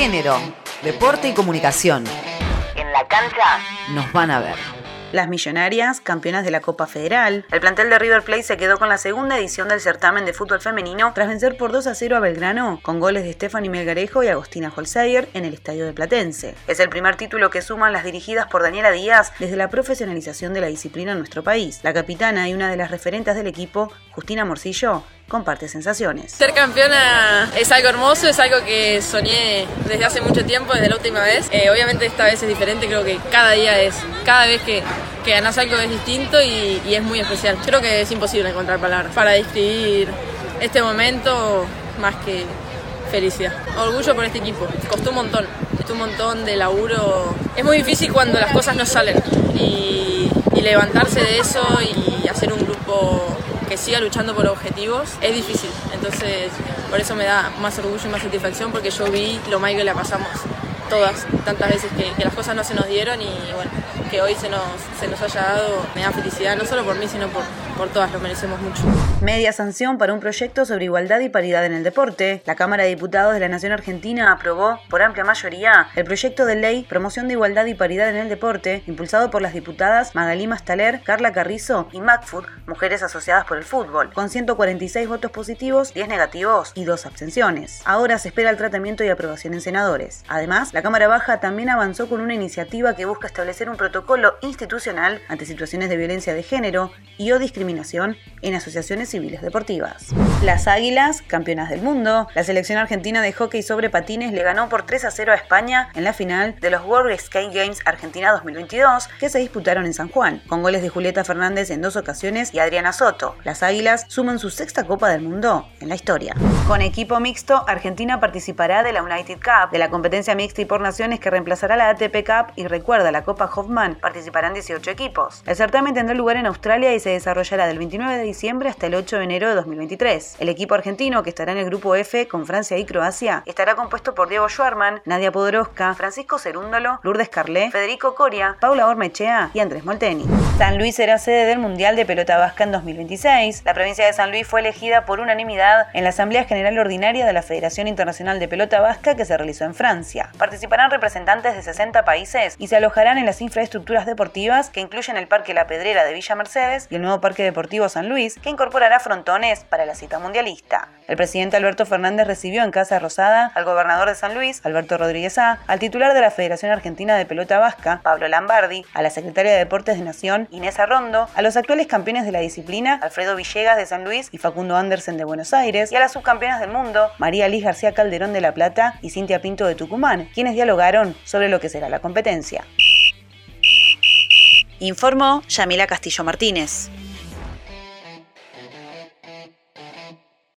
género, deporte y comunicación. En la cancha nos van a ver. Las Millonarias, campeonas de la Copa Federal. El plantel de River Plate se quedó con la segunda edición del certamen de fútbol femenino tras vencer por 2 a 0 a Belgrano con goles de Stephanie Melgarejo y Agostina Holzeyer en el estadio de Platense. Es el primer título que suman las dirigidas por Daniela Díaz desde la profesionalización de la disciplina en nuestro país. La capitana y una de las referentes del equipo, Justina Morcillo, comparte sensaciones. Ser campeona es algo hermoso, es algo que soñé desde hace mucho tiempo, desde la última vez. Eh, obviamente esta vez es diferente, creo que cada día es, cada vez que, que ganas algo es distinto y, y es muy especial. Creo que es imposible encontrar palabras para describir este momento más que felicidad. Orgullo por este equipo. Costó un montón, costó un montón de laburo. Es muy difícil cuando las cosas no salen y, y levantarse de eso y que siga luchando por objetivos es difícil. Entonces, por eso me da más orgullo y más satisfacción porque yo vi lo mal que le pasamos todas, tantas veces que las cosas no se nos dieron y bueno, que hoy se nos, se nos haya dado me da felicidad, no solo por mí, sino por, por todas, lo merecemos mucho. Media sanción para un proyecto sobre igualdad y paridad en el deporte. La Cámara de Diputados de la Nación Argentina aprobó, por amplia mayoría, el proyecto de ley Promoción de Igualdad y Paridad en el Deporte, impulsado por las diputadas Magalí Mastaler, Carla Carrizo y MacFood, mujeres asociadas por el fútbol, con 146 votos positivos, 10 negativos y 2 abstenciones. Ahora se espera el tratamiento y aprobación en senadores. Además, la Cámara Baja también avanzó con una iniciativa que busca establecer un protocolo institucional ante situaciones de violencia de género y o discriminación en asociaciones civiles deportivas. Las Águilas, campeonas del mundo, la selección argentina de hockey sobre patines le ganó por 3 a 0 a España en la final de los World Skate Games Argentina 2022 que se disputaron en San Juan, con goles de Julieta Fernández en dos ocasiones y Adriana Soto. Las Águilas suman su sexta Copa del Mundo en la historia. Con equipo mixto, Argentina participará de la United Cup, de la competencia mixta y por naciones que reemplazará la ATP Cup y recuerda la Copa Hoffman, participarán 18 equipos. El certamen tendrá lugar en Australia y se desarrollará del 29 de diciembre hasta el 8 de enero de 2023. El equipo argentino, que estará en el grupo F con Francia y Croacia, estará compuesto por Diego Schwarman, Nadia Podoroska, Francisco Cerúndolo, Lourdes Carlé, Federico Coria, Paula Ormechea y Andrés Molteni. San Luis será sede del Mundial de Pelota Vasca en 2026. La provincia de San Luis fue elegida por unanimidad en la Asamblea General Ordinaria de la Federación Internacional de Pelota Vasca que se realizó en Francia. Participarán representantes de 60 países y se alojarán en las infraestructuras deportivas que incluyen el Parque La Pedrera de Villa Mercedes y el nuevo Deportivo San Luis, que incorporará frontones para la cita mundialista. El presidente Alberto Fernández recibió en Casa Rosada al gobernador de San Luis, Alberto Rodríguez A., al titular de la Federación Argentina de Pelota Vasca, Pablo Lambardi, a la secretaria de Deportes de Nación, Inés Arrondo, a los actuales campeones de la disciplina, Alfredo Villegas de San Luis y Facundo Andersen de Buenos Aires, y a las subcampeonas del mundo, María Liz García Calderón de La Plata y Cintia Pinto de Tucumán, quienes dialogaron sobre lo que será la competencia. Informó Yamila Castillo Martínez.